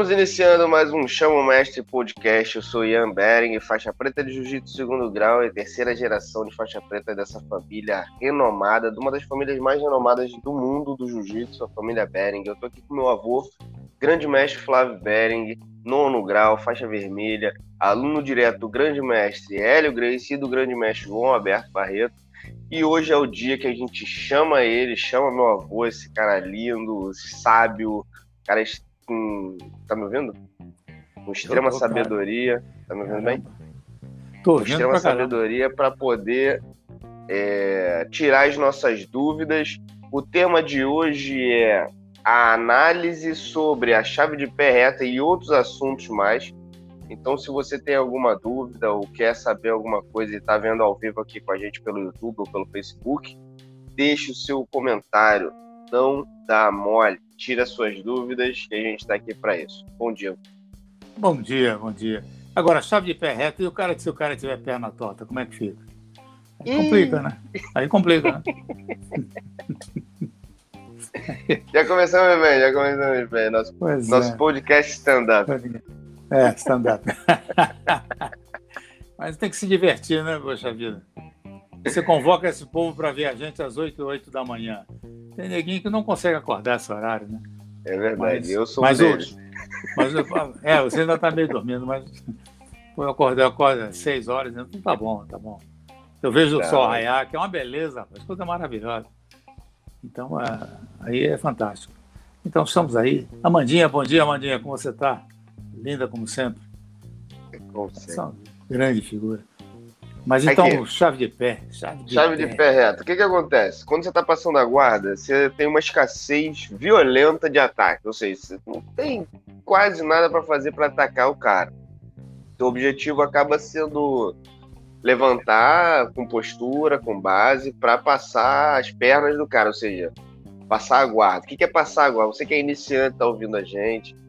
Estamos iniciando mais um Chamo Mestre Podcast. Eu sou Ian Bering, faixa preta de Jiu-Jitsu segundo grau e terceira geração de faixa preta dessa família renomada, de uma das famílias mais renomadas do mundo do Jiu-Jitsu, a família Bering. Eu tô aqui com meu avô, grande mestre Flávio Bering, nono grau, faixa vermelha, aluno direto do grande mestre Hélio Grace e do grande mestre João Alberto Barreto. E hoje é o dia que a gente chama ele, chama meu avô, esse cara lindo, sábio, cara com. Tá me ouvindo? Com extrema tô, sabedoria. Cara. Tá me ouvindo bem? Tô com extrema sabedoria para poder é, tirar as nossas dúvidas. O tema de hoje é a análise sobre a chave de pé reta e outros assuntos mais. Então, se você tem alguma dúvida ou quer saber alguma coisa e está vendo ao vivo aqui com a gente pelo YouTube ou pelo Facebook, deixe o seu comentário. Não dá mole tira suas dúvidas e a gente está aqui para isso. Bom dia. Bom dia, bom dia. Agora, chave de pé reto e o cara, se o cara tiver perna torta, como é que fica? Aí complica, né? Aí complica, né? já começamos bem, já começamos bem. Nosso, nosso é. podcast stand-up. É, stand-up. Mas tem que se divertir, né, poxa vida? Você convoca esse povo para ver a gente às 8 e 8 da manhã. Tem neguinho que não consegue acordar esse horário, né? É verdade, mas, eu sou mas hoje. Mas, é, você ainda está meio dormindo, mas eu acordei, eu acordo às 6 horas, então tá bom, tá bom. Eu vejo tá. o sol raiar, que é uma beleza, uma coisa maravilhosa. Então, é, aí é fantástico. Então, estamos aí. Amandinha, bom dia, Amandinha, como você está? Linda como sempre. Como sempre. Grande figura. Mas então, Aqui. chave de pé. Chave de, chave pé. de pé reto. O que, que acontece? Quando você está passando a guarda, você tem uma escassez violenta de ataque. Ou seja, você não tem quase nada para fazer para atacar o cara. Seu objetivo acaba sendo levantar com postura, com base, para passar as pernas do cara. Ou seja, passar a guarda. O que, que é passar a guarda? Você que é iniciante, está ouvindo a gente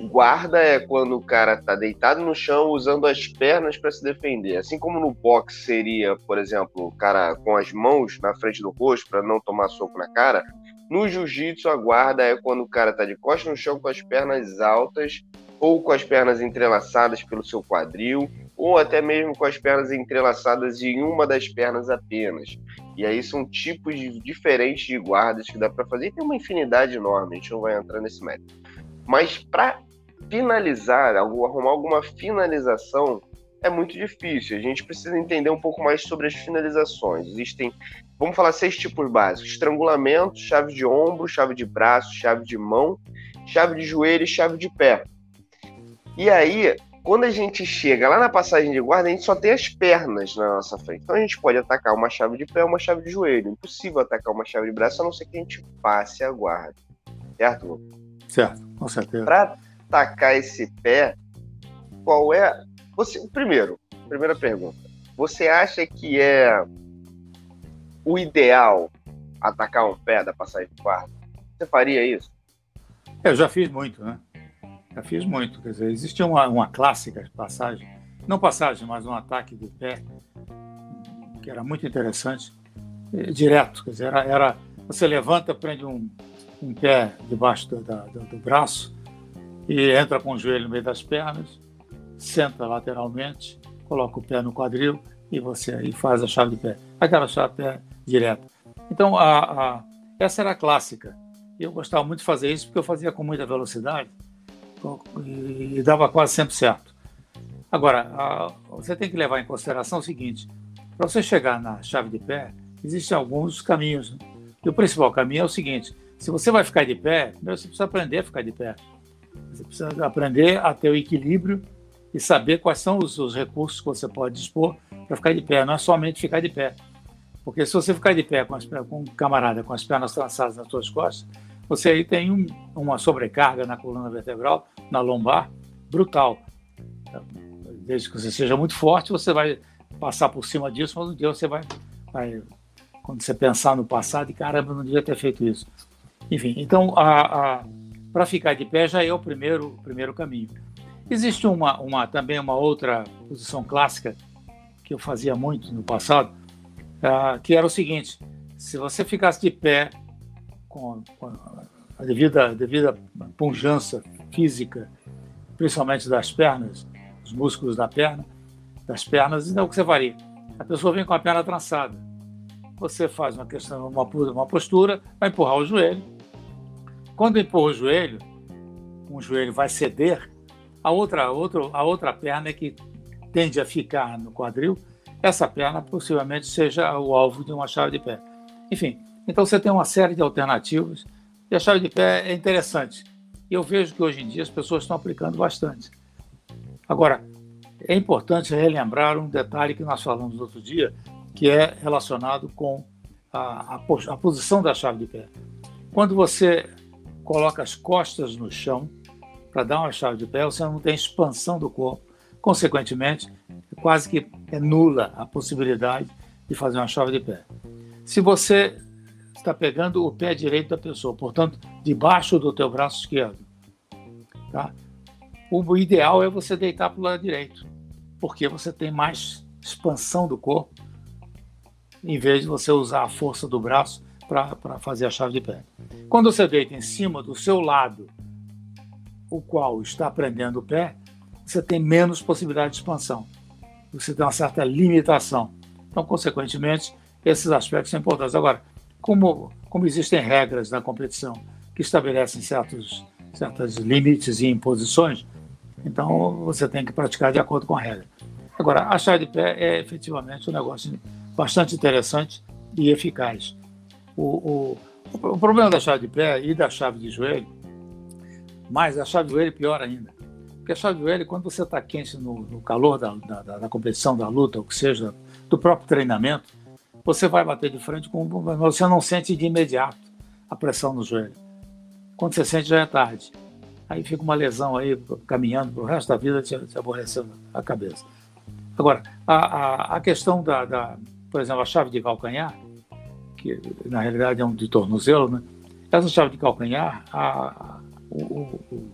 Guarda é quando o cara tá deitado no chão usando as pernas para se defender. Assim como no boxe seria, por exemplo, o cara com as mãos na frente do rosto para não tomar soco na cara, no jiu-jitsu a guarda é quando o cara tá de costas no chão com as pernas altas ou com as pernas entrelaçadas pelo seu quadril, ou até mesmo com as pernas entrelaçadas em uma das pernas apenas. E aí são tipos diferentes de guardas que dá para fazer. E tem uma infinidade enorme, a gente não vai entrar nesse método. Mas para finalizar, arrumar alguma finalização é muito difícil. A gente precisa entender um pouco mais sobre as finalizações. Existem, vamos falar, seis tipos básicos: estrangulamento, chave de ombro, chave de braço, chave de mão, chave de joelho e chave de pé. E aí, quando a gente chega lá na passagem de guarda, a gente só tem as pernas na nossa frente. Então a gente pode atacar uma chave de pé ou uma chave de joelho. Impossível atacar uma chave de braço, a não ser que a gente passe a guarda. Certo? Certo, com certeza. Para atacar esse pé, qual é. Você, primeiro, primeira pergunta. Você acha que é o ideal atacar um pé da passagem de quarto? Você faria isso? Eu já fiz muito, né? Já fiz muito. Quer dizer, existia uma, uma clássica passagem, não passagem, mas um ataque de pé, que era muito interessante, direto. Quer dizer, era, era você levanta, prende um, um pé debaixo do, do, do braço e entra com o joelho no meio das pernas, senta lateralmente, coloca o pé no quadril e você aí faz a chave de pé. Aquela chave de pé direta. Então, a, a, essa era a clássica. Eu gostava muito de fazer isso porque eu fazia com muita velocidade e, dava quase sempre certo. Agora, a, você tem que levar em consideração o seguinte: para você chegar na chave de pé, existem alguns caminhos. Né? E o principal caminho é o seguinte: se você vai ficar de pé, primeiro você precisa aprender a ficar de pé. Você precisa aprender a ter o equilíbrio e saber quais são os, os recursos que você pode dispor para ficar de pé. Não é somente ficar de pé. Porque se você ficar de pé com, as, com um camarada com as pernas trançadas nas suas costas, você aí tem um, uma sobrecarga na coluna vertebral, na lombar, brutal. Desde que você seja muito forte, você vai passar por cima disso, mas um dia você vai, vai quando você pensar no passado, e caramba, não devia ter feito isso. Enfim, então a, a para ficar de pé já é o primeiro, o primeiro caminho. Existe uma, uma, também uma outra posição clássica que eu fazia muito no passado, uh, que era o seguinte: se você ficasse de pé com, com a devida, devida pujança física principalmente das pernas, os músculos da perna, das pernas, então o que você faria? A pessoa vem com a perna trançada. Você faz uma questão, uma, uma postura, vai empurrar o joelho. Quando empurra o joelho, um joelho vai ceder, a outra, a outra, a outra perna é que tende a ficar no quadril, essa perna possivelmente seja o alvo de uma chave de pé. Enfim, então você tem uma série de alternativas e a chave de pé é interessante. E eu vejo que hoje em dia as pessoas estão aplicando bastante. Agora, é importante relembrar um detalhe que nós falamos outro dia, que é relacionado com a, a, a posição da chave de pé. Quando você coloca as costas no chão para dar uma chave de pé, você não tem expansão do corpo. Consequentemente, quase que é nula a possibilidade de fazer uma chave de pé. Se você está pegando o pé direito da pessoa, portanto, debaixo do teu braço esquerdo, tá? o ideal é você deitar para o lado direito, porque você tem mais expansão do corpo, em vez de você usar a força do braço para fazer a chave de pé. Quando você deita em cima do seu lado, o qual está prendendo o pé, você tem menos possibilidade de expansão. Você tem uma certa limitação. Então, consequentemente, esses aspectos são importantes. Agora, como, como existem regras na competição que estabelecem certos, certos limites e imposições, então você tem que praticar de acordo com a regra. Agora, a chave de pé é efetivamente um negócio bastante interessante e eficaz. O, o, o problema da chave de pé e da chave de joelho, mas a chave de joelho é pior ainda. Porque a chave de joelho, quando você está quente no, no calor da, da, da, competição, da luta, ou que seja, do próprio treinamento, você vai bater de frente com. Você não sente de imediato a pressão no joelho. Quando você sente, já é tarde. Aí fica uma lesão aí caminhando para o resto da vida, te, te aborrecendo a cabeça. Agora, a, a, a questão da, da, por exemplo, a chave de calcanhar, que na realidade é um de tornozelo, né? Essa chave de calcanhar, a, o, o,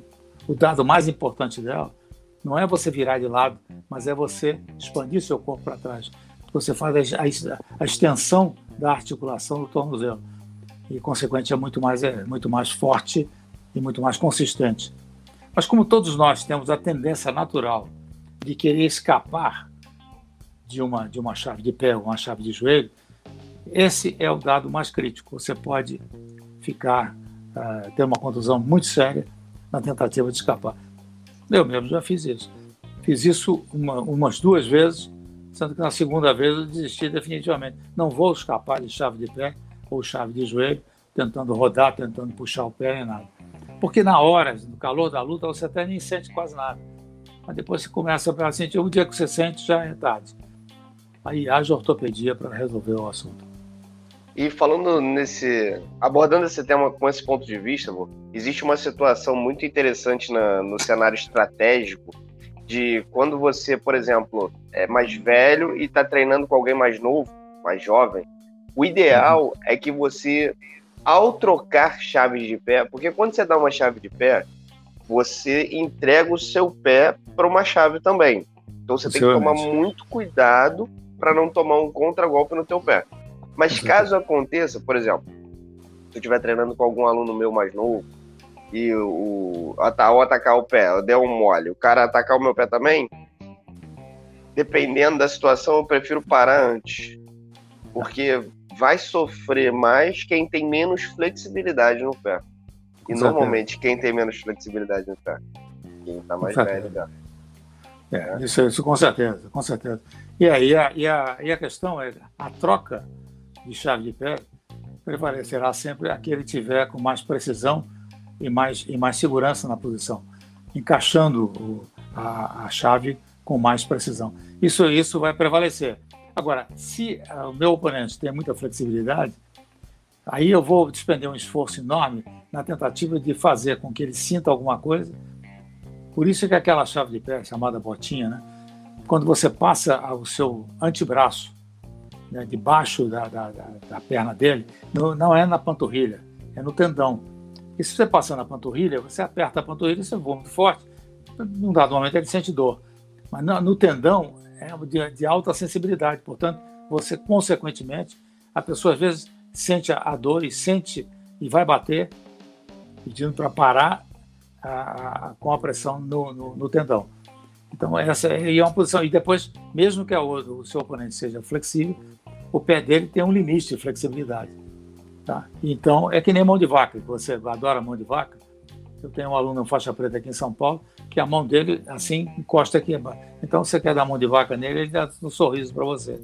o dado mais importante dela não é você virar de lado, mas é você expandir seu corpo para trás. Você faz a, a, a, extensão da articulação do tornozelo e, consequentemente, é muito mais, é muito mais forte e muito mais consistente. Mas como todos nós temos a tendência natural de querer escapar de uma, de uma chave de pé ou uma chave de joelho, esse é o dado mais crítico. Você pode ficar, uh, ter uma contusão muito séria na tentativa de escapar. Eu mesmo já fiz isso. Fiz isso uma, umas duas vezes, sendo que na segunda vez eu desisti definitivamente. Não vou escapar de chave de pé ou chave de joelho, tentando rodar, tentando puxar o pé nem nada. Porque na hora, no calor da luta, você até nem sente quase nada. Mas depois você começa a sentir, o dia que você sente já é tarde. Aí haja ortopedia para resolver o assunto. E falando nesse. abordando esse tema com esse ponto de vista, vô, existe uma situação muito interessante na, no cenário estratégico de quando você, por exemplo, é mais velho e está treinando com alguém mais novo, mais jovem. O ideal é que você, ao trocar chaves de pé, porque quando você dá uma chave de pé, você entrega o seu pé para uma chave também. Então você tem que tomar muito cuidado para não tomar um contragolpe no teu pé. Mas caso aconteça, por exemplo, se eu estiver treinando com algum aluno meu mais novo e o, ao atacar o pé, eu der um mole, o cara atacar o meu pé também, dependendo da situação, eu prefiro parar antes. Porque vai sofrer mais quem tem menos flexibilidade no pé. E normalmente quem tem menos flexibilidade no pé? Quem está mais velho já. É, isso, isso com certeza, com certeza. E aí a, e a, e a questão é a troca de chave de pé prevalecerá sempre aquele que tiver com mais precisão e mais, e mais segurança na posição, encaixando o, a, a, chave com mais precisão. Isso, isso vai prevalecer. Agora, se o meu oponente tem muita flexibilidade, aí eu vou despender um esforço enorme na tentativa de fazer com que ele sinta alguma coisa. Por isso que aquela chave de pé, chamada botinha, né? quando você passa o seu antebraço né, debaixo da, da, da, perna dele, no, não é na panturrilha, é no tendão. E se você passar na panturrilha, você aperta a panturrilha, você voa muito forte, num dado momento ele sente dor. Mas no, no tendão é de, de, alta sensibilidade, portanto, você, consequentemente, a pessoa às vezes sente a, a dor e sente e vai bater, pedindo para parar, a, a, com a pressão no, no, no, tendão. Então, essa é uma posição. E depois, mesmo que a, o seu oponente seja flexível, o pé dele tem um limite de flexibilidade. Tá? Então, é que nem mão de vaca, que você adora mão de vaca. Eu tenho um aluno faixa preta aqui em São Paulo, que a mão dele, assim, encosta aqui embaixo. Então, você quer dar mão de vaca nele, ele dá um sorriso para você.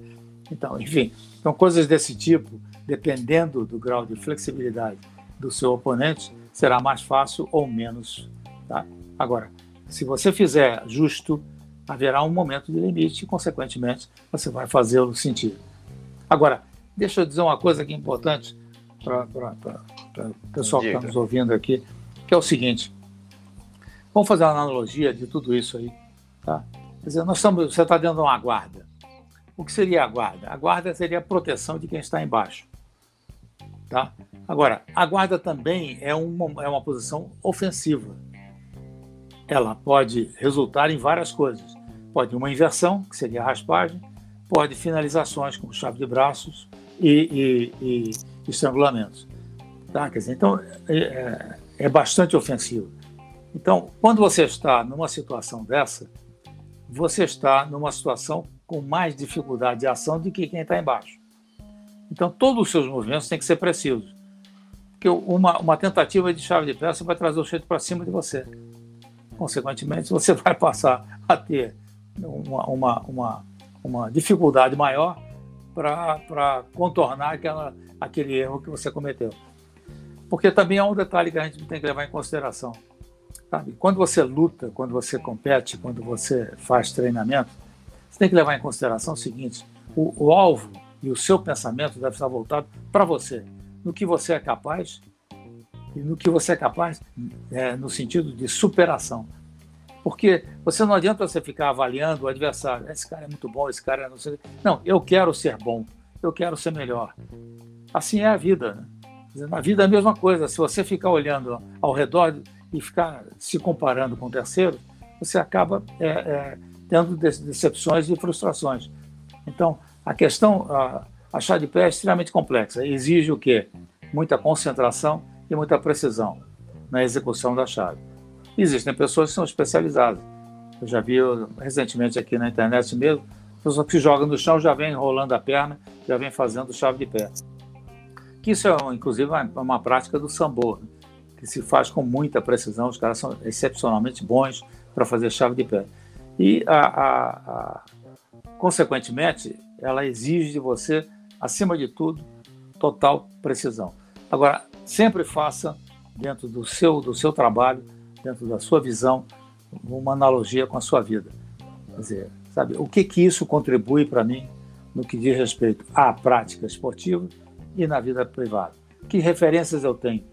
Então, enfim, então coisas desse tipo, dependendo do grau de flexibilidade do seu oponente, será mais fácil ou menos. Tá? Agora, se você fizer justo, haverá um momento de limite e, consequentemente, você vai fazê-lo sentir. Agora, deixa eu dizer uma coisa aqui importante para o pessoal Diga. que está nos ouvindo aqui, que é o seguinte. Vamos fazer uma analogia de tudo isso aí. Tá? Quer dizer, nós estamos, você está dentro de uma guarda. O que seria a guarda? A guarda seria a proteção de quem está embaixo. Tá? Agora, a guarda também é uma, é uma posição ofensiva. Ela pode resultar em várias coisas. Pode uma inversão, que seria a raspagem, pode finalizações como chave de braços e, e, e estrangulamentos. Tá? Quer dizer, então, é, é, é bastante ofensivo. Então, quando você está numa situação dessa, você está numa situação com mais dificuldade de ação do que quem está embaixo. Então, todos os seus movimentos têm que ser precisos. Porque uma, uma tentativa de chave de peça vai trazer o cheiro para cima de você. Consequentemente, você vai passar a ter uma, uma, uma, uma dificuldade maior para contornar aquela, aquele erro que você cometeu. Porque também há um detalhe que a gente tem que levar em consideração. Sabe? Quando você luta, quando você compete, quando você faz treinamento, você tem que levar em consideração o seguinte: o, o alvo e o seu pensamento deve estar voltado para você, no que você é capaz e no que você é capaz é, no sentido de superação. Porque você não adianta você ficar avaliando o adversário. Esse cara é muito bom, esse cara não sei. Não, eu quero ser bom, eu quero ser melhor. Assim é a vida. Né? Na vida é a mesma coisa. Se você ficar olhando ao redor e ficar se comparando com terceiros, você acaba é, é, tendo decepções e frustrações. Então, a questão, a, a chá de pé é extremamente complexa. Exige o quê? Muita concentração e muita precisão na execução da chave. Existem pessoas que são especializadas. Eu já vi recentemente aqui na internet mesmo, pessoa que joga no chão já vem enrolando a perna, já vem fazendo chave de pé. Que isso é, inclusive, uma, uma prática do sambo, né? que se faz com muita precisão. Os caras são excepcionalmente bons para fazer chave de pé. E, a, a, a, consequentemente, ela exige de você, acima de tudo, total precisão. Agora, sempre faça dentro do seu, do seu trabalho dentro da sua visão, uma analogia com a sua vida. Quer dizer, sabe, o que que isso contribui para mim no que diz respeito à prática esportiva e na vida privada? Que referências eu tenho?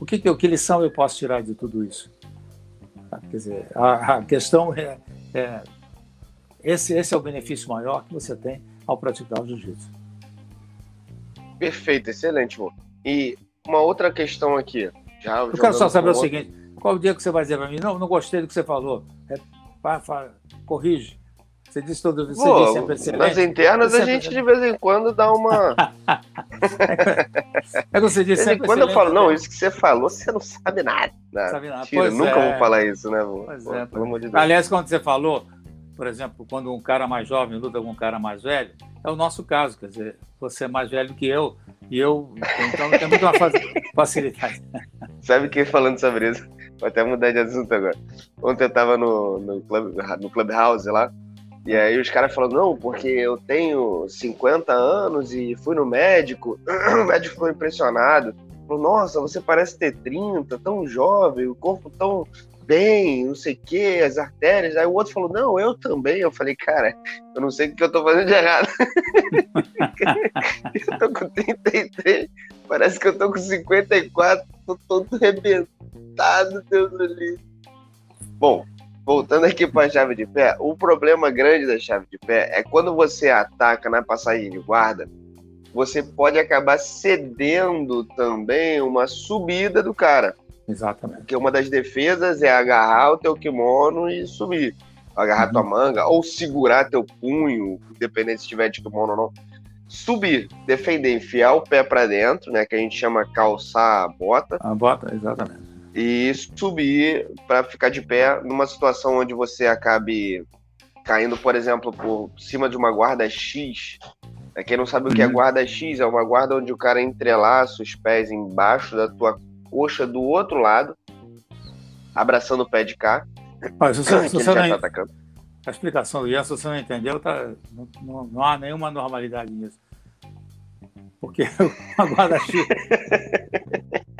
O que, que, que lição eu posso tirar de tudo isso? Quer dizer, a, a questão é, é esse, esse é o benefício maior que você tem ao praticar o jiu-jitsu. Perfeito, excelente, amor. E uma outra questão aqui. Já, eu quero só saber o seguinte: qual o dia que você vai dizer para mim? Não, não gostei do que você falou. É, pá, pá, corrige. Você disse todo você Pô, disse sempre excelente. Nas internas a gente de vez em quando dá uma. é que você disse sempre Quando eu falo, não, isso que você falou, você não sabe nada. Não, sabe nada. Tira, nunca é. vou falar isso, né? Pois Pô, é, pelo amor de Deus. Aliás, quando você falou, por exemplo, quando um cara mais jovem luta com um cara mais velho, é o nosso caso, quer dizer, você é mais velho que eu, e eu, então tem muita facilidade. Sabe que falando sobre isso, vou até mudar de assunto agora. Ontem eu tava no, no, club, no Clubhouse lá, e aí os caras falaram, não, porque eu tenho 50 anos e fui no médico, o médico ficou impressionado. Falou, nossa, você parece ter 30, tão jovem, o corpo tão bem, não sei o que, as artérias. Aí o outro falou, não, eu também. Eu falei, cara, eu não sei o que eu tô fazendo de errado. eu tô com 33, parece que eu tô com 54, tô todo arrebentado, Deus do livre. Bom, voltando aqui para a chave de pé, o problema grande da chave de pé é quando você ataca na passagem de guarda, você pode acabar cedendo também uma subida do cara. Exatamente. Porque uma das defesas é agarrar o teu kimono e subir. Agarrar uhum. tua manga, ou segurar teu punho, independente se tiver de kimono ou não. Subir, defender, enfiar o pé para dentro, né? Que a gente chama calçar a bota. A bota, exatamente. e subir para ficar de pé numa situação onde você acabe caindo, por exemplo, por cima de uma guarda X. É, quem não sabe o que é uhum. guarda X, é uma guarda onde o cara entrelaça os pés embaixo da tua coxa do outro lado, abraçando o pé de cá. Mas se você, se você não, tá a explicação do Ian, se você não entendeu, tá, não, não, há nenhuma normalidade nisso. Porque a guarda-X.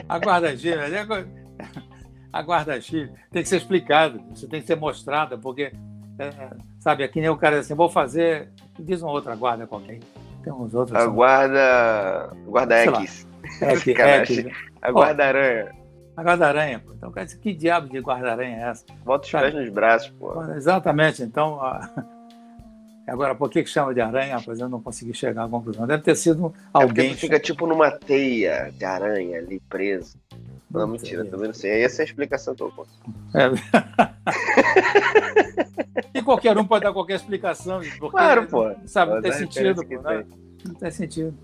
a guarda-X. A guarda-X tem que ser explicado, isso tem que ser mostrada, porque, é, sabe, aqui nem o cara assim, vou fazer. Diz uma outra guarda qualquer. Tem uns outros. A assim, guarda. Guarda X. X, X. A guarda-aranha. A guarda-aranha, pô. Então, que diabo de guarda-aranha é essa? Bota os pés nos braços, pô. Exatamente. Então, a... Agora, por que, que chama de aranha? Rapaz, eu não consegui chegar à conclusão. Deve ter sido alguém. É fica tipo numa teia de aranha ali preso. Não, não mentira, também não sei. Essa é a explicação que eu posso. É. e qualquer um pode dar qualquer explicação. Claro, pô. Sabe, não tem sentido, pô. Não, não, tem sentido.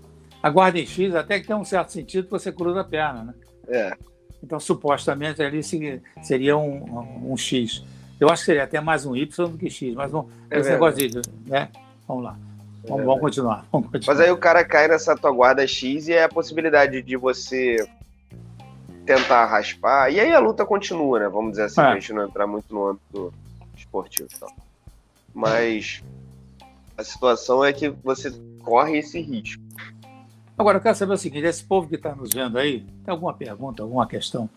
A guarda em X até que tem um certo sentido que você cruza a perna, né? É. Então, supostamente, ali seria um, um, X. Eu acho que seria até mais um Y do que X, mas um, é esse negócio de. Né? Vamos lá. Vamos, é vamos, continuar, vamos, continuar, Mas aí o cara cai nessa tua guarda X e é a possibilidade de você tentar raspar. E aí a luta continua, né? Vamos dizer assim, é. pra gente não entrar muito no âmbito esportivo e tal. Mas a situação é que você corre esse risco. Agora, eu quero saber o seguinte: esse povo que está nos vendo aí, tem alguma pergunta, alguma questão?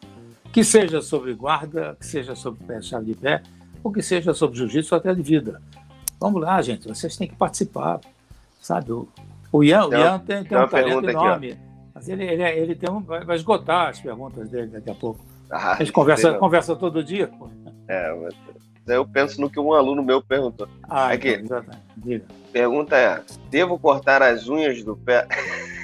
Que seja sobre guarda, que seja sobre pé, chave de pé, ou que seja sobre jiu-jitsu até de vida. Vamos lá, gente, vocês têm que participar. Sabe? O, o Ian, o Ian tem, tem um talento enorme. Aqui, mas ele, ele, ele tem um, vai esgotar as perguntas dele daqui a pouco. Ah, a gente conversa, conversa todo dia. Pô. É, mas eu penso no que um aluno meu perguntou. Ah, Aqui, então, Diga. Pergunta é: devo cortar as unhas do pé?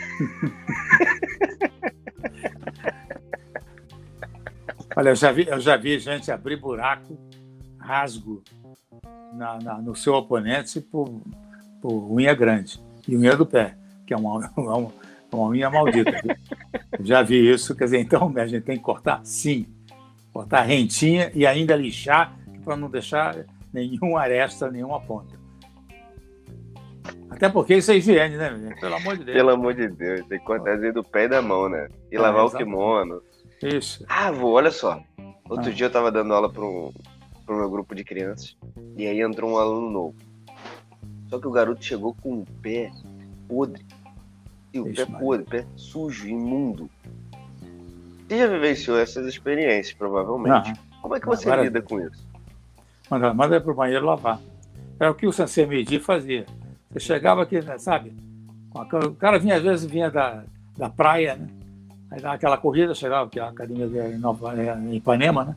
Olha, eu já vi, eu já vi gente abrir buraco, rasgo na, na, no seu oponente por, por unha grande e unha do pé, que é uma, uma, uma unha maldita. já vi isso, quer dizer, então a gente tem que cortar sim, cortar rentinha e ainda lixar para não deixar nenhuma aresta, nenhuma ponta. Até porque isso é higiene, né? Pelo amor de Deus. Pelo amor de Deus, tem que cortar do pé e da mão, né? E é, lavar exatamente. o kimono. Isso. Ah, vô, olha só. Outro ah. dia eu tava dando aula para um, pro meu grupo de crianças. E aí entrou um aluno novo. Só que o garoto chegou com o pé podre. E o Ixi, pé podre, pé sujo, imundo. Você já vivenciou essas experiências, provavelmente. Como é que você Agora, lida com isso? Manda, manda pro banheiro lavar. Era o que o Sensei Meiji fazia. Você chegava aqui, né, sabe? O cara vinha, às vezes, vinha da, da praia, né? Aí dava aquela corrida, chegava, que a academia em, Nova, em Ipanema, né?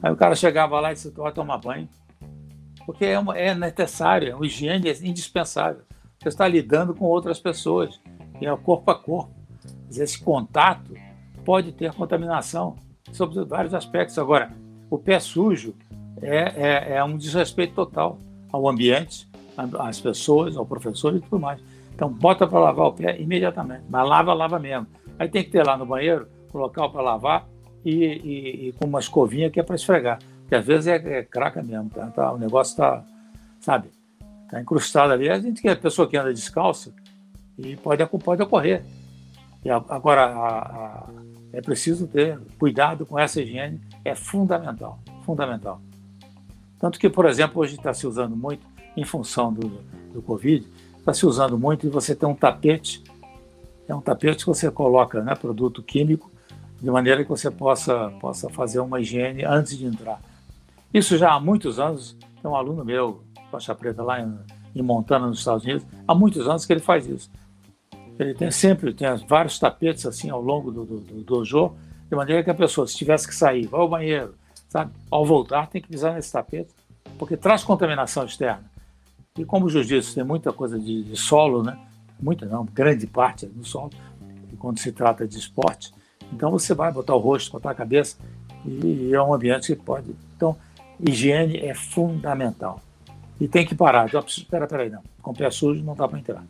Aí o cara chegava lá e disse, vai tomar banho. Porque é, uma, é necessário, a higiene é indispensável. Você está lidando com outras pessoas, e é corpo a corpo. Esse contato pode ter contaminação sobre vários aspectos. Agora, o pé sujo é, é, é um desrespeito total ao ambiente, às pessoas, ao professor e tudo mais. Então, bota para lavar o pé imediatamente. Mas lava, lava mesmo. Aí tem que ter lá no banheiro um local para lavar e, e, e, com uma escovinha que é para esfregar. Porque às vezes é, é craca mesmo, tá? Tá, o negócio está, sabe, está incrustado ali. A gente que é pessoa que anda descalça e pode, pode ocorrer. E agora, a, a, é preciso ter cuidado com essa higiene, é fundamental, fundamental. Tanto que, por exemplo, hoje está se usando muito, em função do, do Covid, está se usando muito e você tem um tapete é um tapete que você coloca né, produto químico, de maneira que você possa, possa fazer uma higiene antes de entrar. Isso já há muitos anos, tem um aluno meu, faixa preta, lá em, em Montana, nos Estados Unidos, há muitos anos que ele faz isso. Ele tem sempre tem vários tapetes assim ao longo do, do, do dojo, de maneira que a pessoa, se tivesse que sair, vai ao banheiro, sabe? Ao voltar, tem que pisar nesse tapete, porque traz contaminação externa. E como o jiu-jitsu tem muita coisa de, de solo, né? muita não, grande parte no solo, quando se trata de esporte. Então você vai botar o rosto, botar a cabeça, e é um ambiente que pode. Então, higiene é fundamental. E tem que parar. Então, espera, peraí, não. Com o pé sujo não dá para entrar.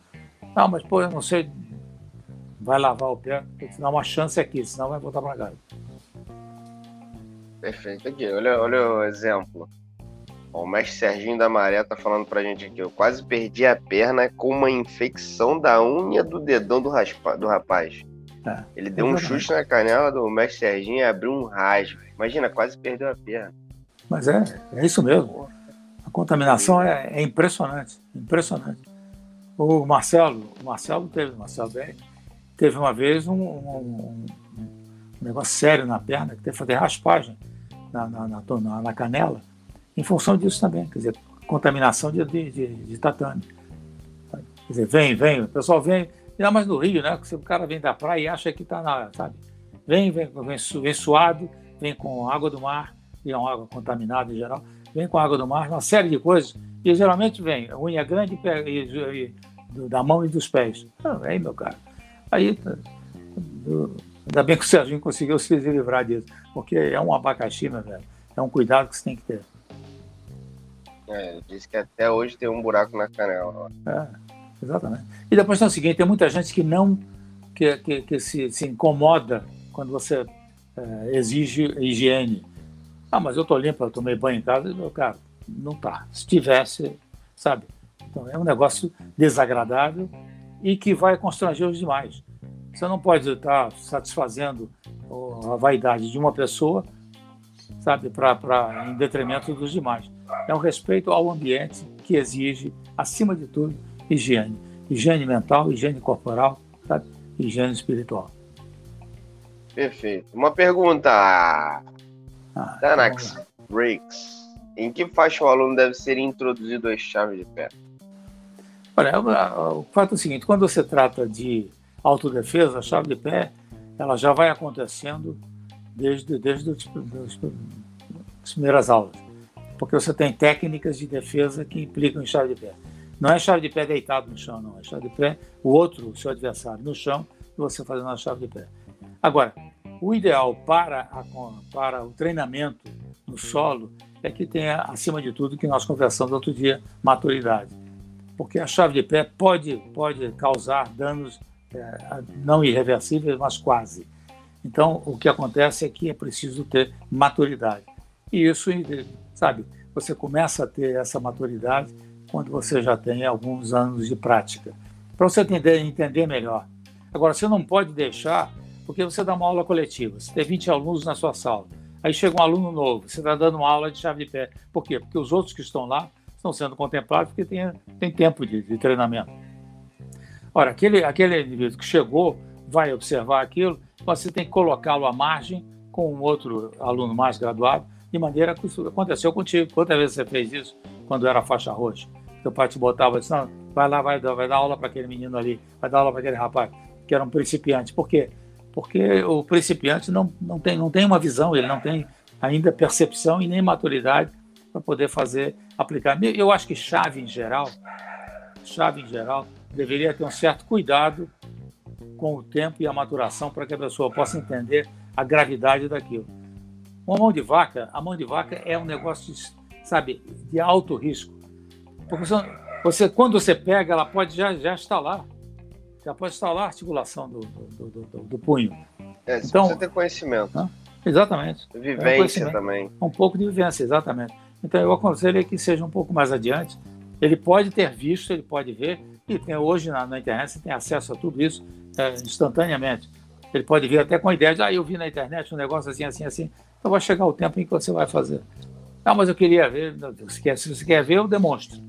Não, mas pô, eu não sei. Vai lavar o pé, tem que dar uma chance aqui, senão vai voltar para casa. Perfeito. Aqui, olha, olha o exemplo. O mestre Serginho da Maré tá falando pra gente aqui. Eu quase perdi a perna com uma infecção da unha do dedão do, raspa, do rapaz. É, Ele deu um chute na canela do mestre Serginho e abriu um rasgo. Imagina, quase perdeu a perna. Mas é, é isso mesmo. A contaminação é, é impressionante. Impressionante. O Marcelo, o Marcelo teve, o Marcelo Bem, teve uma vez um, um, um, negócio sério na perna, que teve que fazer raspagem na, na, na, na, canela, em função disso também, quer dizer, contaminação de, de, de, de tatame. Quer dizer, vem, vem, o pessoal vem, ainda mais no Rio, né? O cara vem da praia e acha que está na, sabe? Vem, vem, vem, vem suado, vem com água do mar, e é uma água contaminada em geral, vem com água do mar, uma série de coisas, e geralmente vem unha grande e, e, e, da mão e dos pés. Ah, vem, meu cara. Aí, tá, ainda bem que o Serginho conseguiu se livrar disso, porque é um abacaxi, meu velho. É um cuidado que você tem que ter. É, disse que até hoje tem um buraco na canela. É, exatamente. E depois tem o seguinte, tem muita gente que não, que, que, que se, se incomoda quando você é, exige higiene. Ah, mas eu tô limpo, eu tomei banho em casa. Meu cara, não tá. Se tivesse, sabe? Então é um negócio desagradável e que vai constranger os demais. Você não pode estar satisfazendo a vaidade de uma pessoa, sabe, para em detrimento dos demais. É um respeito ao ambiente que exige, acima de tudo, higiene. Higiene mental, higiene corporal, sabe? higiene espiritual. Perfeito. Uma pergunta. Ah, Danax Breaks. Em que faixa o aluno deve ser introduzido às chaves de pé? Olha, o fato é o seguinte: quando você trata de autodefesa, a chave de pé, ela já vai acontecendo desde, desde as primeiras aulas. Porque você tem técnicas de defesa que implicam em chave de pé. Não é chave de pé deitado no chão, não. É chave de pé, o outro, o seu adversário, no chão e você fazendo a chave de pé. Agora, o ideal para, a, para o treinamento no solo é que tenha, acima de tudo, que nós conversamos outro dia, maturidade. Porque a chave de pé pode, pode causar danos é, não irreversíveis, mas quase. Então, o que acontece é que é preciso ter maturidade. E isso, sabe, você começa a ter essa maturidade quando você já tem alguns anos de prática, para você entender, entender melhor. Agora, você não pode deixar porque você dá uma aula coletiva, você tem 20 alunos na sua sala, aí chega um aluno novo, você está dando uma aula de chave de pé. Por quê? Porque os outros que estão lá estão sendo contemplados porque tem, tem tempo de, de treinamento. Ora, aquele, aquele indivíduo que chegou, vai observar aquilo, você tem que colocá-lo à margem com um outro aluno mais graduado, de maneira que isso aconteceu contigo. Quantas vezes você fez isso quando era faixa roxa? Seu pai te botava e vai lá, vai, vai dar aula para aquele menino ali, vai dar aula para aquele rapaz, que era um principiante. Por quê? porque o principiante não, não, tem, não tem uma visão, ele não tem ainda percepção e nem maturidade para poder fazer, aplicar. Eu acho que chave em geral, chave em geral, deveria ter um certo cuidado com o tempo e a maturação para que a pessoa possa entender a gravidade daquilo. Uma mão de vaca, a mão de vaca é um negócio, de, sabe, de alto risco. Porque você, você, quando você pega, ela pode já, já estar lá já pode instalar a articulação do, do, do, do punho. É, então, você tem conhecimento. Né? Exatamente. Vivência é um também. Um pouco de vivência, exatamente. Então eu aconselho que seja um pouco mais adiante. Ele pode ter visto, ele pode ver, e tem, hoje na, na internet você tem acesso a tudo isso é, instantaneamente. Ele pode vir até com a ideia de, ah, eu vi na internet um negócio assim, assim, assim. Então vai chegar o tempo em que você vai fazer. Ah, mas eu queria ver. Se, quer, se você quer ver, eu demonstro.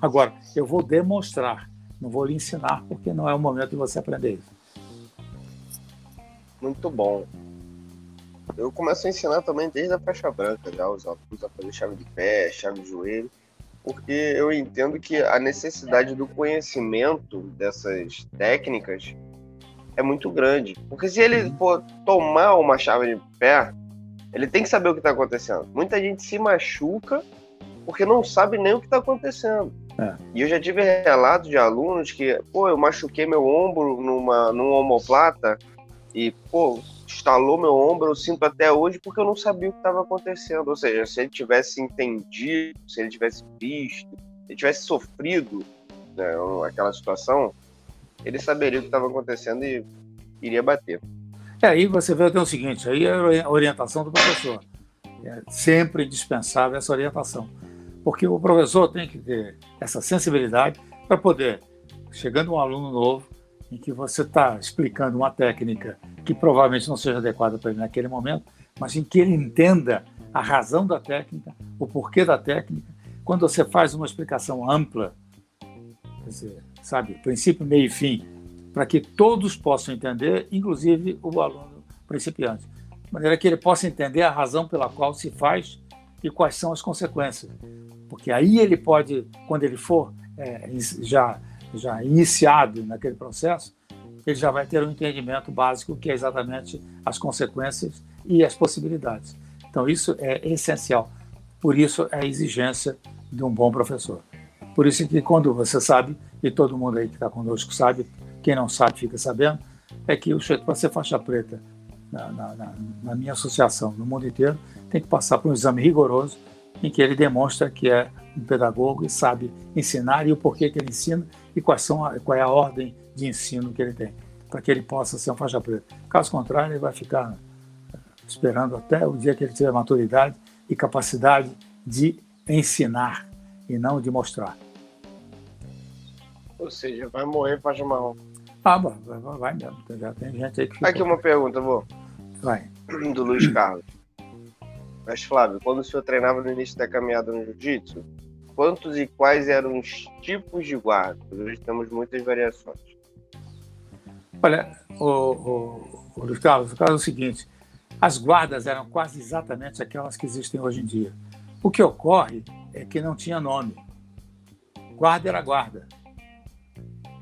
Agora, eu vou demonstrar. Não vou lhe ensinar porque não é o momento de você aprender isso. Muito bom. Eu começo a ensinar também desde a faixa branca, já os alunos a fazer chave de pé, chave de joelho, porque eu entendo que a necessidade do conhecimento dessas técnicas é muito grande. Porque se ele uhum. for tomar uma chave de pé, ele tem que saber o que está acontecendo. Muita gente se machuca porque não sabe nem o que está acontecendo. É. E eu já tive relatos de alunos que, pô, eu machuquei meu ombro numa, num omoplata e, pô, estalou meu ombro, eu sinto até hoje porque eu não sabia o que estava acontecendo. Ou seja, se ele tivesse entendido, se ele tivesse visto, se ele tivesse sofrido né, aquela situação, ele saberia o que estava acontecendo e iria bater. É, aí você vê até o seguinte, aí é a orientação do professor. é sempre indispensável essa orientação, porque o professor tem que ter essa sensibilidade para poder, chegando um aluno novo, em que você está explicando uma técnica que provavelmente não seja adequada para ele naquele momento, mas em que ele entenda a razão da técnica, o porquê da técnica. Quando você faz uma explicação ampla, dizer, sabe, princípio, meio e fim, para que todos possam entender, inclusive o aluno principiante, de maneira que ele possa entender a razão pela qual se faz e quais são as consequências. Porque aí ele pode, quando ele for é, já, já iniciado naquele processo, ele já vai ter um entendimento básico que é exatamente as consequências e as possibilidades. Então, isso é essencial. Por isso, é a exigência de um bom professor. Por isso que quando você sabe, e todo mundo aí que está conosco sabe, quem não sabe fica sabendo, é que o para ser faixa preta na, na, na, minha associação, no mundo inteiro, tem que passar por um exame rigoroso em que ele demonstra que é um pedagogo e sabe ensinar e o porquê que ele ensina e quais são a, qual é a ordem de ensino que ele tem, para que ele possa ser um faixa preta. Caso contrário, ele vai ficar esperando até o dia que ele tiver maturidade e capacidade de ensinar e não de mostrar. Ou seja, vai morrer faixa marrom. Ah, vai, vai, vai mesmo. Já tem gente aí que ficou. Aqui uma pergunta, vô. Vai. Do Luiz Carlos. Mas, Flávio, quando o senhor treinava no início da caminhada no jiu-jitsu, quantos e quais eram os tipos de guarda? Hoje temos muitas variações. Olha, o, o, o Luiz Carlos, o caso é o seguinte: as guardas eram quase exatamente aquelas que existem hoje em dia. O que ocorre é que não tinha nome. Guarda era guarda.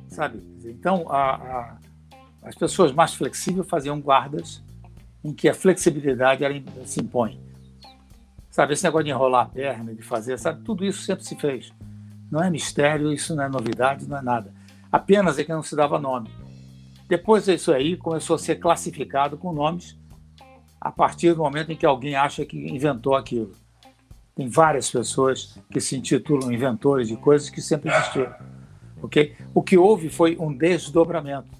Sabe? Então, a, a, as pessoas mais flexíveis faziam guardas em que a flexibilidade era, se impõe. Sabe, esse negócio de enrolar a perna, de fazer, sabe, tudo isso sempre se fez. Não é mistério, isso não é novidade, não é nada. Apenas é que não se dava nome. Depois isso aí começou a ser classificado com nomes a partir do momento em que alguém acha que inventou aquilo. Tem várias pessoas que se intitulam inventores de coisas que sempre existiram. Okay? O que houve foi um desdobramento.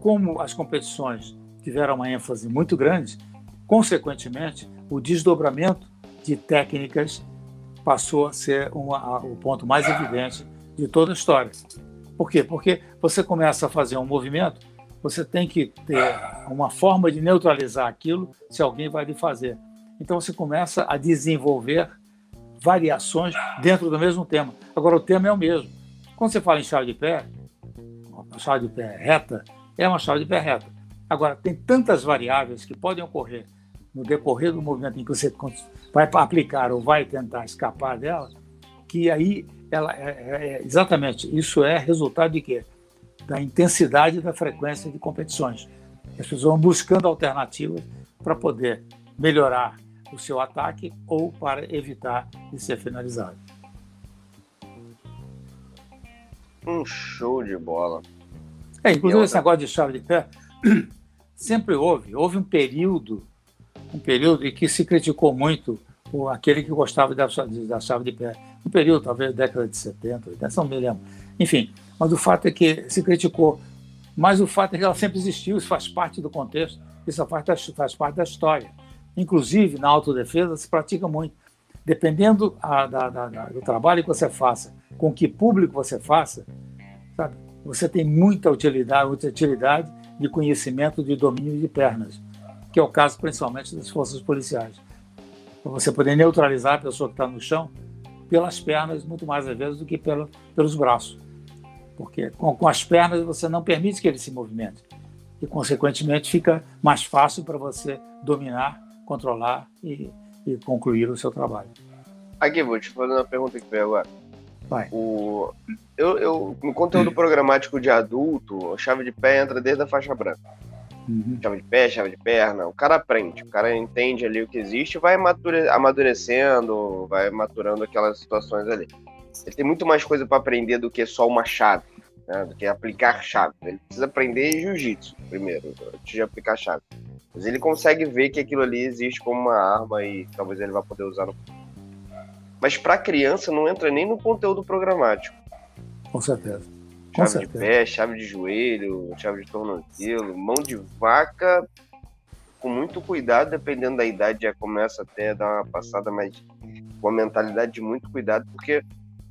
Como as competições tiveram uma ênfase muito grande, consequentemente, o desdobramento de técnicas passou a ser uma, a, o ponto mais evidente de toda a história. Por quê? Porque você começa a fazer um movimento você tem que ter uma forma de neutralizar aquilo se alguém vai lhe fazer. Então você começa a desenvolver variações dentro do mesmo tema. Agora, o tema é o mesmo. Quando você fala em chave de pé, uma chave de pé reta, é uma chave de pé reta. Agora, tem tantas variáveis que podem ocorrer no decorrer do movimento em que você vai aplicar ou vai tentar escapar dela, que aí ela é, é, é exatamente isso é resultado de quê? da intensidade da frequência de competições. As pessoas vão buscando alternativas para poder melhorar o seu ataque ou para evitar de ser finalizado. Um show de bola. É, inclusive esse negócio de chave de pé sempre houve. Houve um período, um período em que se criticou muito o, aquele que gostava da, da chave de pé. Um período, talvez, década de 70, 80, não me lembro. Enfim, mas o fato é que se criticou. Mas o fato é que ela sempre existiu, isso faz parte do contexto, isso faz, faz parte da história. Inclusive, na autodefesa, se pratica muito. Dependendo a, da, da, do trabalho que você faça, com que público você faça, sabe? você tem muita utilidade, muita utilidade de conhecimento de domínio de pernas, que é o caso principalmente das forças policiais. Para você poder neutralizar a pessoa que está no chão pelas pernas, muito mais às vezes do que pelo, pelos braços porque com, com, as pernas você não permite que ele se movimente. E, consequentemente, fica mais fácil para você dominar, controlar e, e, concluir o seu trabalho. Aqui, vou te fazer uma pergunta que veio agora. Vai. O, eu, eu, no conteúdo programático de adulto, a chave de pé entra desde a faixa branca. Uhum. Chave de pé, chave de perna. O cara aprende, o cara entende ali o que existe, vai amadurecendo, vai maturando aquelas situações ali ele tem muito mais coisa para aprender do que só uma chave, né? do que aplicar chave. Ele precisa aprender jiu-jitsu primeiro, antes de aplicar chave. Mas ele consegue ver que aquilo ali existe como uma arma e talvez ele vá poder usar no. Mas para criança não entra nem no conteúdo programático. Com certeza. Com chave certeza. de pé, chave de joelho, chave de tornozelo, mão de vaca. com muito cuidado, dependendo da idade, já começa até a dar uma passada, mas com a mentalidade de muito cuidado, porque.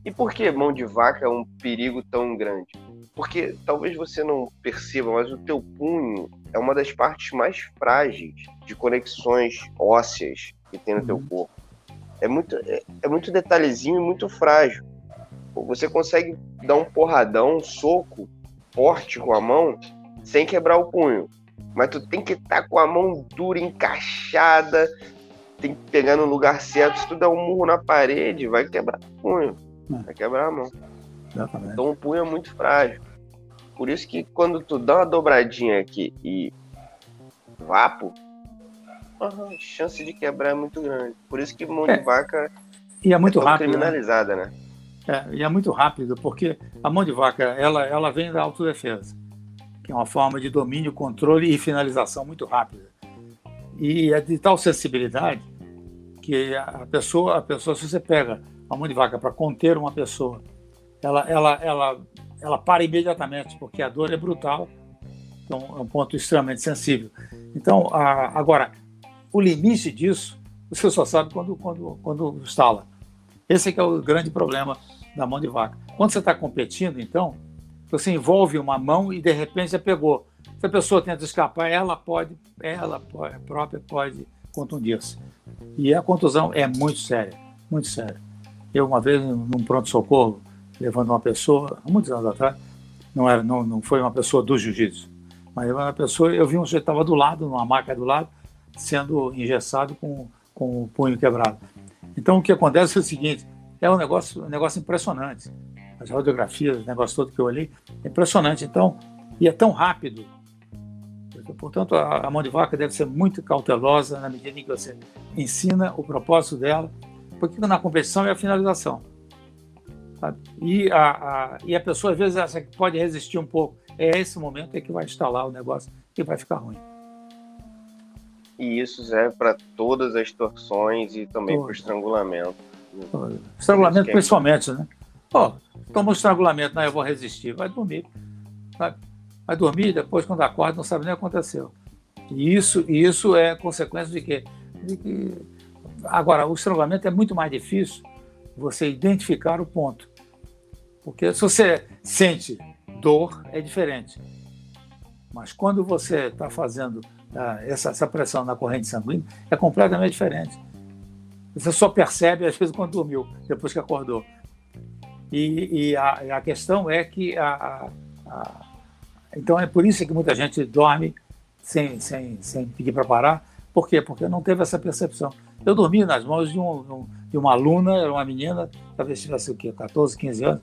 E por que mão de vaca é um perigo tão grande? Porque talvez você não perceba, mas o teu punho é uma das partes mais frágeis de conexões ósseas que tem no uhum. teu corpo. É muito, é, é muito detalhezinho e muito frágil. Você consegue dar um porradão, um soco forte com a mão sem quebrar o punho. Mas tu tem que estar tá com a mão dura, encaixada, tem que pegar no lugar certo. Se tu der um murro na parede, vai quebrar o punho. É. Vai quebrar a mão. Então o punho é muito frágil. Por isso que quando tu dá uma dobradinha aqui e vapo, a chance de quebrar é muito grande. Por isso que mão é. de vaca e é muito é rápido, né? criminalizada, né? né? É, e é muito rápido, porque a mão de vaca ela, ela vem da autodefesa, que é uma forma de domínio, controle e finalização muito rápida. E é de tal sensibilidade que a pessoa, a pessoa se você pega a mão de vaca para conter uma pessoa, ela, ela, ela, ela para imediatamente, porque a dor é brutal, então é um ponto extremamente sensível. Então, a, agora, o limite disso, você só sabe quando, quando, quando instala. Esse é é o grande problema da mão de vaca. Quando você está competindo, então, você envolve uma mão e de repente você pegou. Se a pessoa tenta escapar, ela pode, ela pode, própria pode contundir-se. E a contusão é muito séria, muito séria. Eu, uma vez, num pronto-socorro, levando uma pessoa, há muitos anos atrás, não, era, não, não foi uma pessoa do jiu-jitsu, mas uma pessoa, eu vi um sujeito estava do lado, numa maca do lado, sendo engessado com, com o punho quebrado. Então, o que acontece é o seguinte: é um negócio, um negócio impressionante. As radiografias, o negócio todo que eu olhei, é impressionante. Então, e é tão rápido. Portanto, a, a mão de vaca deve ser muito cautelosa na medida em que você ensina o propósito dela, porque na competição é a finalização. E, a, a, e a pessoa, às vezes, acha que pode resistir um pouco. É esse momento é que vai instalar o negócio e vai ficar ruim. E isso serve para todas as torções e também para o estrangulamento. Estrangulamento é principalmente, né? Ó, toma um estrangulamento, não, eu vou resistir, vai dormir. Vai, vai dormir, depois quando acorda não sabe nem o que aconteceu. E isso, isso é consequência de quê? De que... Agora, o estrangulamento é muito mais difícil você identificar o ponto. Porque se você sente dor, é diferente. Mas quando você está fazendo essa, essa pressão na corrente sanguínea, é completamente diferente. Você só percebe, às vezes, quando dormiu, depois que acordou. E, e a, a, questão é que. A, a, então, é por isso que muita gente dorme sem, sem, sem pedir para parar. Por quê? Porque não teve essa percepção. Eu dormi nas mãos de, um, de uma aluna, era uma menina, talvez tivesse o quê? 14, 15 anos.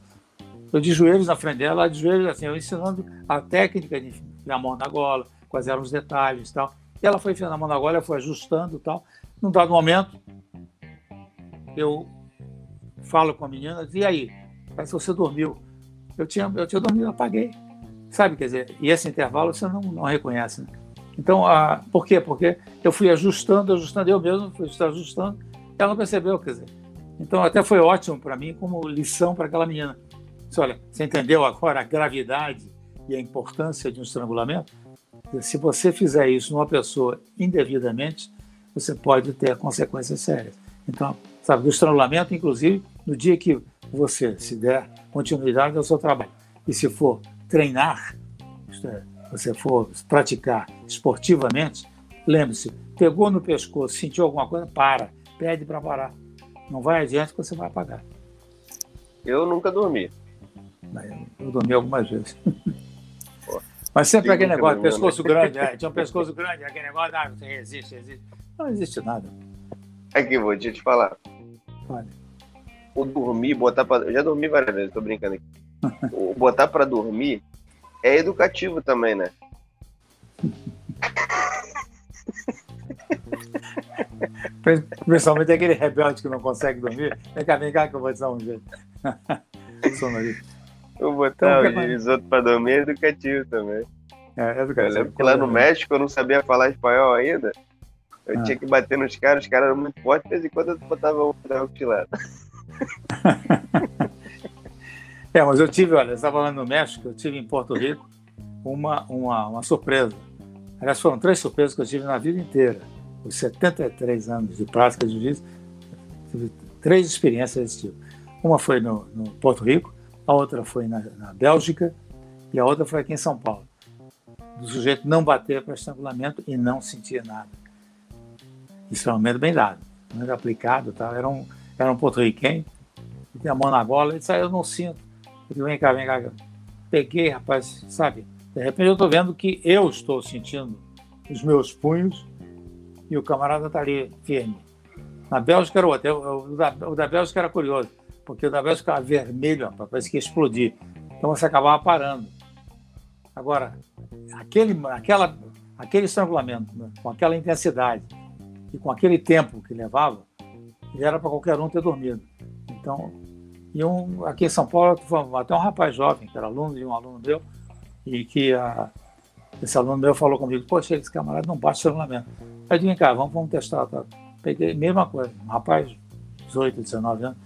Eu de joelhos na frente dela, de joelhos assim, eu ensinando a técnica de enfiar a mão na gola, quais eram os detalhes e tal. E ela foi enfiando a mão na gola, foi ajustando e tal. Num dado momento, eu falo com a menina, e aí? Parece que você dormiu. Eu tinha, eu tinha dormido, apaguei. Sabe, quer dizer, e esse intervalo você não, não reconhece, né? Então, a, por quê? Porque eu fui ajustando, ajustando, eu mesmo fui ajustando, ela percebeu, quer dizer. Então, até foi ótimo para mim como lição para aquela menina. Disse, olha, você entendeu agora a gravidade e a importância de um estrangulamento? Se você fizer isso numa pessoa indevidamente, você pode ter consequências sérias. Então, sabe, do estrangulamento, inclusive, no dia que você se der continuidade ao seu trabalho e se for treinar, é, você for praticar esportivamente, lembre-se, pegou no pescoço, sentiu alguma coisa, para, pede para parar. Não vai adiante que você vai apagar. Eu nunca dormi. Eu dormi algumas vezes. Mas sempre aquele negócio, pescoço né? grande, é, tinha um pescoço grande, aquele negócio, ah, você resiste, resiste. Não existe nada. Aqui, vou te falar. Olha. O dormir, botar pra. Eu já dormi várias vezes, tô brincando aqui. o botar pra dormir é educativo também, né? Principalmente aquele rebelde que não consegue dormir. Vem cá, vem cá que eu vou te dar um jeito. eu botar então, o risoto pra dormir é educativo também. É, é educativo. Eu lembro que lá no México eu não sabia falar espanhol ainda. Eu ah. tinha que bater nos caras, os caras eram muito fortes, de vez em quando eu botava um da lado. é, mas eu tive, olha, você estava falando no México, eu tive em Porto Rico uma, uma, uma surpresa. Aliás, foram três surpresas que eu tive na vida inteira. Os 73 anos de prática de juiz, tive três experiências desse tipo. Uma foi no, no Porto Rico, a outra foi na, na, Bélgica e a outra foi aqui em São Paulo. Do sujeito não bater para estrangulamento e não sentir nada. Estrangulamento bem dado, muito aplicado. Tá? Era, um, era um porto-riquenho, tinha a mão na gola, ele disse, ah, eu não sinto. Eu disse, vem cá, vem cá. Peguei, rapaz, sabe? De repente eu estou vendo que eu estou sentindo os meus punhos e o camarada está ali firme. Na Bélgica era outro. O da, o da Bélgica era curioso, porque o Bélgica era vermelho, rapaz, parece que ia explodir. Então você acabava parando. Agora, aquele, aquela, aquele estrangulamento, né, com aquela intensidade e com aquele tempo que levava, era para qualquer um ter dormido. Então, e um, aqui em São Paulo, até um rapaz jovem, que era aluno de um aluno meu, e que a, esse aluno meu falou comigo, poxa, esse camarada não bate estrangulamento. Aí eu disse, vem cá, vamos, vamos testar. Tá? Peguei, mesma coisa, um rapaz, 18, 19 anos,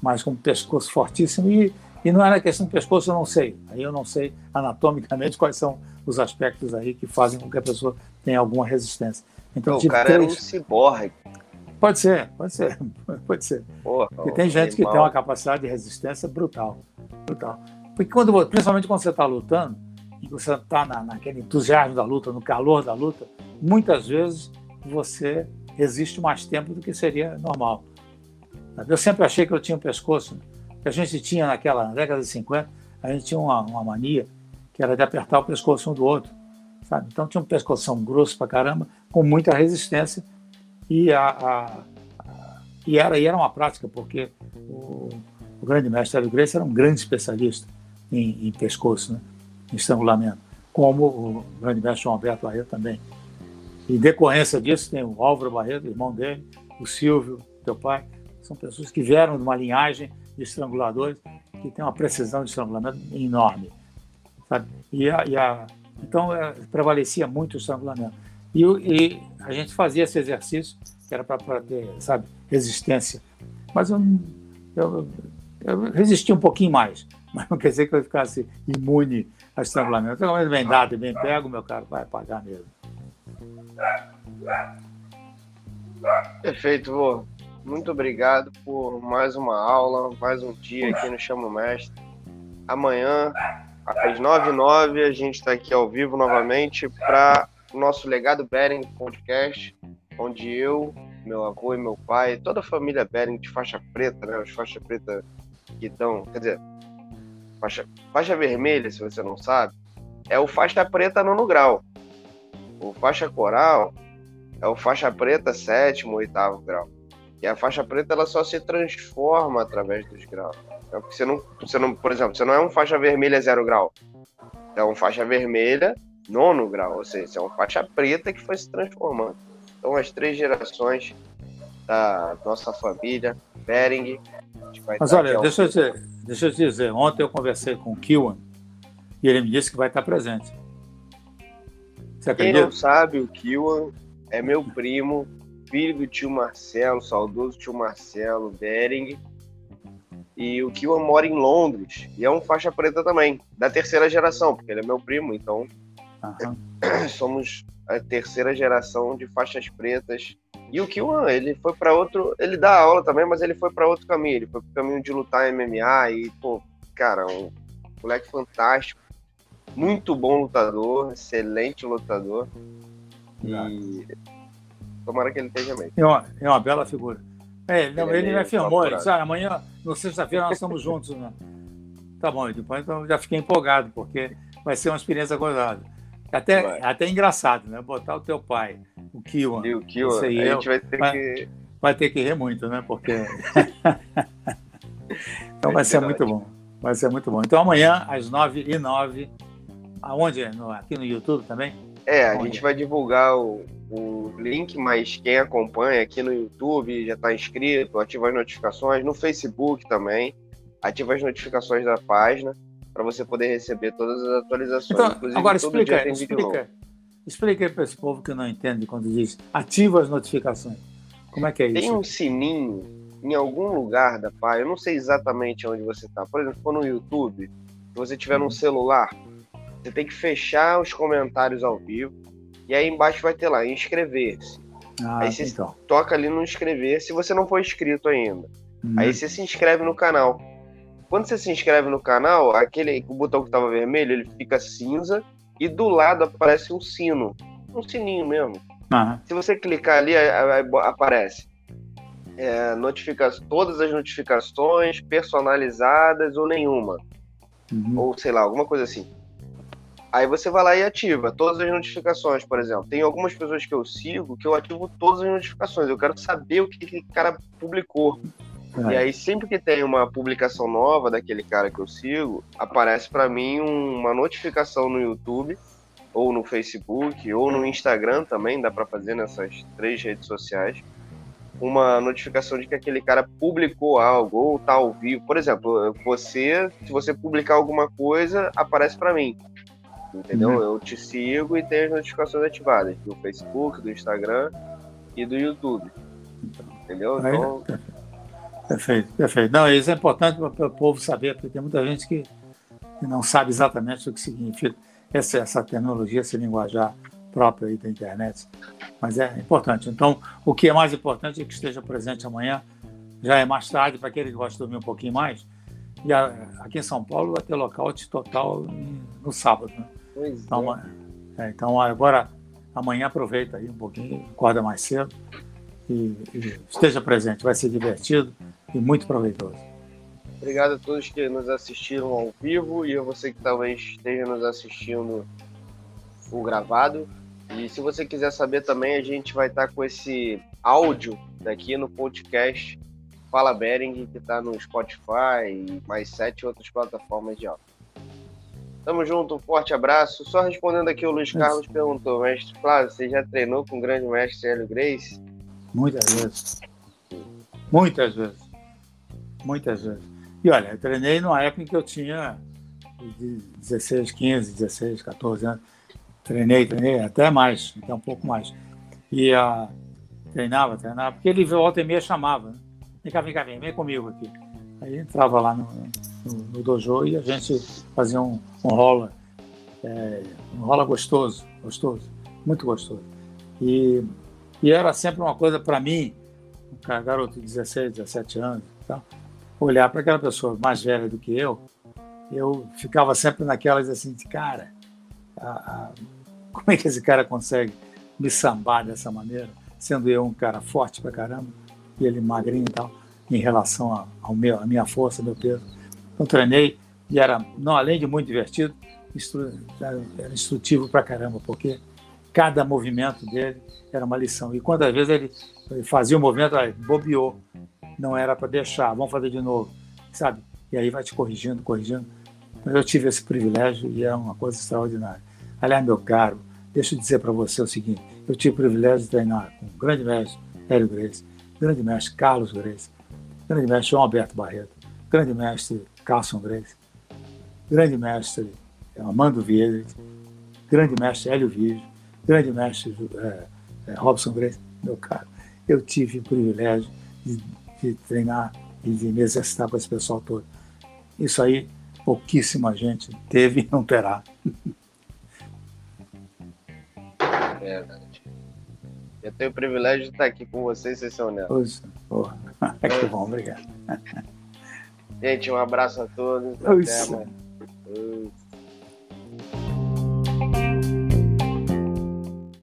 mas com um pescoço fortíssimo, e, e não era questão de pescoço, eu não sei. Aí eu não sei anatomicamente quais são os aspectos aí que fazem com que a pessoa tenha alguma resistência. Então, o cara três... era um ciborgue. Pode ser, pode ser, pode ser. Porra, Porque tem gente que tem uma capacidade de resistência brutal, brutal. Porque quando, principalmente quando você está lutando, e você está na, naquele entusiasmo da luta, no calor da luta, muitas vezes você resiste mais tempo do que seria normal. Eu sempre achei que eu tinha um pescoço, que a gente tinha naquela na década de 50, a gente tinha uma, uma mania que era de apertar o pescoço um do outro, sabe? Então tinha um pescoção grosso pra caramba, com muita resistência e a, a, a e era e era uma prática porque o, o grande mestre Hélio Gracie era um grande especialista em, em pescoço, né? em estrangulamento, como o grande mestre João Alberto Barreto também. Em decorrência disso, tem o Álvaro Barreto, irmão dele, o Silvio, teu pai, são pessoas que vieram de uma linhagem de estranguladores que tem uma precisão de estrangulamento enorme. Sabe? E a, e a, então, é, prevalecia muito o estrangulamento. E, e, a gente fazia esse exercício, que era para ter, sabe, resistência. Mas eu, eu, eu resisti um pouquinho mais mas não quer dizer que eu ficasse imune a estrangulamento. Estrangulamento bem dado bem pego, meu caro, vai pagar mesmo. Perfeito, vô. Muito obrigado por mais uma aula, mais um dia aqui no Chamo Mestre. Amanhã, às 9 h 09 a gente está aqui ao vivo novamente para o nosso Legado Bering podcast, onde eu, meu avô e meu pai, toda a família Bering de faixa preta, né? Os faixa preta que estão, quer dizer, Faixa, faixa vermelha, se você não sabe, é o faixa preta nono grau. O faixa coral é o faixa preta sétimo, oitavo grau. E a faixa preta ela só se transforma através dos graus. Porque você não, você não, por exemplo, você não é um faixa vermelha zero grau. É um faixa vermelha nono grau, ou seja, é um faixa preta que foi se transformando. Então as três gerações da nossa família, Bering. Mas olha, deixa eu, te, deixa eu te dizer, ontem eu conversei com o Kiwan e ele me disse que vai estar presente. Você Quem não sabe, o Kiwan é meu primo, filho do tio Marcelo, saudoso tio Marcelo Bering. E o Kiwan mora em Londres e é um faixa preta também, da terceira geração, porque ele é meu primo, então somos a terceira geração de faixas pretas e o Kiwan, ele foi para outro. Ele dá aula também, mas ele foi para outro caminho. Ele foi pro caminho de lutar MMA e, pô, cara, um moleque fantástico. Muito bom lutador, excelente lutador. E tomara que ele esteja bem. É uma, é uma bela figura. É, não, ele, ele me afirmou, ele disse, ah, amanhã, na sexta-feira, nós estamos juntos. Né? Tá bom, depois então já fiquei empolgado, porque vai ser uma experiência gozada. Até, até engraçado, né? Botar o teu pai o Kiwan. E o Kiwan, a gente vai ter vai, que... Vai ter que rir muito, né? Porque... então vai ser muito bom. Vai ser muito bom. Então amanhã, às 9 e 09 aonde? No, aqui no YouTube também? É, a gente vai divulgar o, o link, mas quem acompanha aqui no YouTube já está inscrito, ativa as notificações, no Facebook também, ativa as notificações da página para você poder receber todas as atualizações. Então, Inclusive, agora explica, explica, Explique aí para esse povo que não entende quando diz ativa as notificações. Como é que é isso? Tem um sininho em algum lugar da página, eu não sei exatamente onde você está. Por exemplo, se for no YouTube, se você tiver no uhum. celular, você tem que fechar os comentários ao vivo E aí embaixo vai ter lá, inscrever-se. Ah, aí você então. toca ali no inscrever se você não for inscrito ainda. Uhum. Aí você se inscreve no canal. Quando você se inscreve no canal, aquele o botão que estava vermelho, ele fica cinza e do lado aparece um sino, um sininho mesmo. Uhum. Se você clicar ali, aparece é, notifica todas as notificações personalizadas ou nenhuma. Uhum. Ou sei lá, alguma coisa assim. Aí você vai lá e ativa todas as notificações, por exemplo. Tem algumas pessoas que eu sigo que eu ativo todas as notificações. Eu quero saber o que aquele cara publicou. É. E aí, sempre que tem uma publicação nova daquele cara que eu sigo, aparece para mim uma notificação no YouTube, ou no Facebook, ou no Instagram também, dá para fazer nessas três redes sociais uma notificação de que aquele cara publicou algo ou tá ao vivo. Por exemplo, você, se você publicar alguma coisa, aparece para mim. Entendeu? Uhum. Eu te sigo e tenho as notificações ativadas do Facebook, do Instagram e do YouTube. Entendeu? Então... Perfeito, perfeito. Não, isso é importante para o povo saber, porque tem muita gente que, que não sabe exatamente o que significa essa, essa tecnologia, esse linguajar próprio aí da internet. Mas é importante. Então, o que é mais importante é que esteja presente amanhã. Já é mais tarde, para aquele que gosta de dormir um pouquinho mais. E a, aqui em São Paulo vai ter lockout total no sábado. Né? Pois então, é. É, então, agora, amanhã aproveita aí um pouquinho, acorda mais cedo e, e esteja presente. Vai ser divertido e muito proveitoso. Obrigado a todos que nos assistiram ao vivo e a você que talvez esteja nos assistindo o gravado. E se você quiser saber também, a gente vai estar com esse áudio daqui no podcast Fala Bering, que está no Spotify e mais sete outras plataformas de áudio. Tamo junto, um forte abraço. Só respondendo aqui, o Luiz Carlos perguntou, mestre Flávio, você já treinou com o grande mestre Hélio Grace? Muitas vezes. Muitas vezes. Muitas vezes. E olha, eu treinei numa época em que eu tinha 16, 15, 16, 14 anos Treinei, treinei, até mais, até um pouco mais. E uh, treinava, treinava, porque ele volta e meia chamava. Né? Vem cá, vem cá, vem, vem comigo aqui. Aí entrava lá no, no, dojo e a gente fazia um, um rola, é, um rola gostoso, gostoso, muito gostoso. E, e era sempre uma coisa para mim, um garoto de 16, 17 anos, olhar para aquela pessoa mais velha do que eu, eu ficava sempre naquelas assim, de cara, a, a, como é que esse cara consegue me sambar dessa maneira, sendo eu um cara forte pra caramba e ele magrinho e tal, em relação ao meu, a minha força, meu peso. Então treinei e era, não além de muito divertido, era instrutivo pra caramba, porque cada movimento dele era uma lição. E quantas vezes ele, ele fazia o movimento, aí, bobeou, não era para deixar, vamos fazer de novo, sabe? E aí vai te corrigindo, corrigindo. Mas eu tive esse privilégio e é uma coisa extraordinária. Aliás, meu caro, deixa eu dizer para você o seguinte: eu tive o privilégio de treinar com o grande mestre Hélio Grace, grande mestre Carlos Grace, grande mestre João Alberto Barreto, grande mestre Carlson Grace, grande mestre Amando Vieira, grande mestre Hélio Vídeo, grande mestre é, é, Robson Grace, meu caro. Eu tive o privilégio de, de treinar e de me exercitar com esse pessoal todo. Isso aí pouquíssima gente teve e não terá. Verdade. Eu tenho o privilégio de estar aqui com vocês, vocês são netos. Poxa, que bom, obrigado. Gente, um abraço a todos. Até, mano.